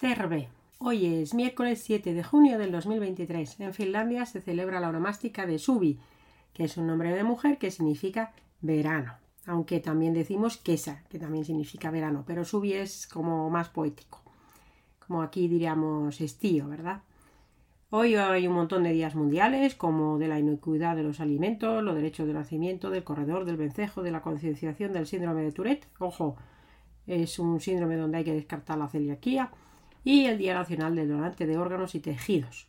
Terve. Hoy es miércoles 7 de junio del 2023. En Finlandia se celebra la onomástica de Suvi, que es un nombre de mujer que significa verano. Aunque también decimos Kesa, que también significa verano, pero Suvi es como más poético. Como aquí diríamos estío, ¿verdad? Hoy hay un montón de días mundiales, como de la inocuidad de los alimentos, los derechos de nacimiento, del corredor, del vencejo, de la concienciación del síndrome de Tourette. Ojo, es un síndrome donde hay que descartar la celiaquía y el Día Nacional del Donante de Órganos y Tejidos.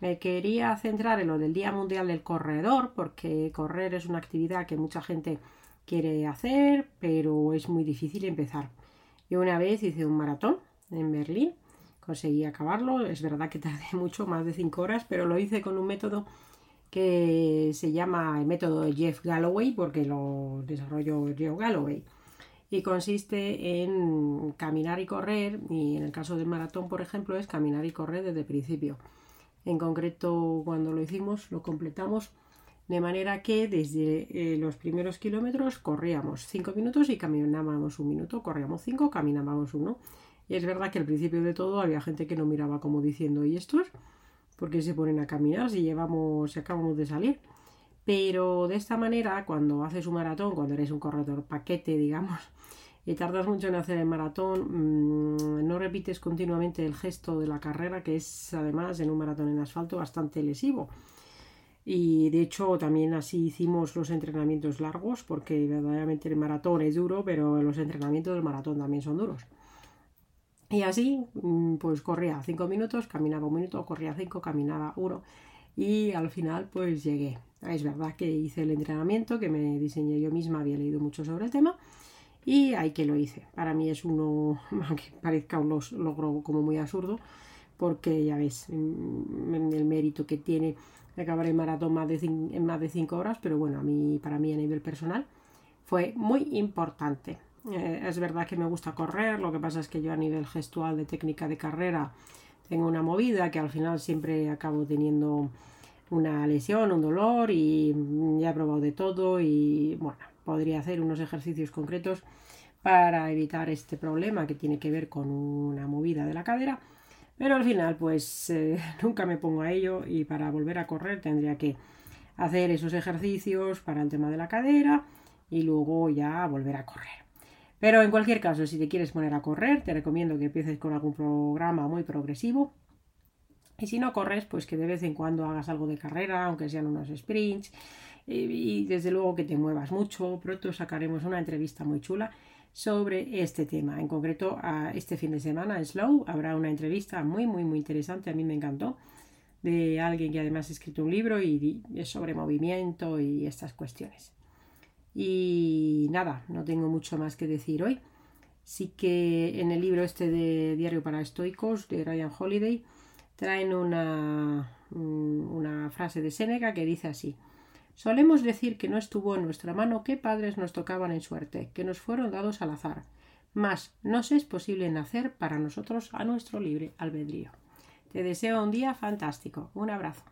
Me quería centrar en lo del Día Mundial del Corredor, porque correr es una actividad que mucha gente quiere hacer, pero es muy difícil empezar. Yo una vez hice un maratón en Berlín, conseguí acabarlo, es verdad que tardé mucho, más de 5 horas, pero lo hice con un método que se llama el método Jeff Galloway, porque lo desarrolló Jeff Galloway y consiste en caminar y correr, y en el caso del maratón, por ejemplo, es caminar y correr desde el principio. En concreto, cuando lo hicimos, lo completamos de manera que desde eh, los primeros kilómetros corríamos 5 minutos y caminábamos un minuto, corríamos 5, caminábamos uno. Y es verdad que al principio de todo había gente que no miraba como diciendo, ¿y estos? ¿Por qué se ponen a caminar si llevamos, si acabamos de salir? Pero de esta manera, cuando haces un maratón, cuando eres un corredor paquete, digamos, y tardas mucho en hacer el maratón, mmm, no repites continuamente el gesto de la carrera, que es además en un maratón en asfalto bastante lesivo. Y de hecho también así hicimos los entrenamientos largos, porque verdaderamente el maratón es duro, pero los entrenamientos del maratón también son duros. Y así, pues corría 5 minutos, caminaba un minuto, corría 5, caminaba uno y al final pues llegué. Es verdad que hice el entrenamiento que me diseñé yo misma, había leído mucho sobre el tema y ahí que lo hice. Para mí es uno, aunque parezca un logro como muy absurdo, porque ya ves el mérito que tiene de acabar el maratón en más de 5 horas, pero bueno, a mí, para mí a nivel personal fue muy importante. Eh, es verdad que me gusta correr, lo que pasa es que yo a nivel gestual de técnica de carrera tengo una movida que al final siempre acabo teniendo una lesión, un dolor y ya he probado de todo y bueno, podría hacer unos ejercicios concretos para evitar este problema que tiene que ver con una movida de la cadera. Pero al final, pues eh, nunca me pongo a ello y para volver a correr tendría que hacer esos ejercicios para el tema de la cadera y luego ya volver a correr. Pero en cualquier caso, si te quieres poner a correr, te recomiendo que empieces con algún programa muy progresivo. Y si no corres, pues que de vez en cuando hagas algo de carrera, aunque sean unos sprints, y desde luego que te muevas mucho. Pronto sacaremos una entrevista muy chula sobre este tema. En concreto, este fin de semana en Slow habrá una entrevista muy, muy, muy interesante. A mí me encantó de alguien que además ha escrito un libro y es sobre movimiento y estas cuestiones. Y nada, no tengo mucho más que decir hoy. Sí que en el libro este de Diario para Estoicos de Ryan Holiday traen una, una frase de Séneca que dice así. Solemos decir que no estuvo en nuestra mano qué padres nos tocaban en suerte, que nos fueron dados al azar. Mas nos es posible nacer para nosotros a nuestro libre albedrío. Te deseo un día fantástico. Un abrazo.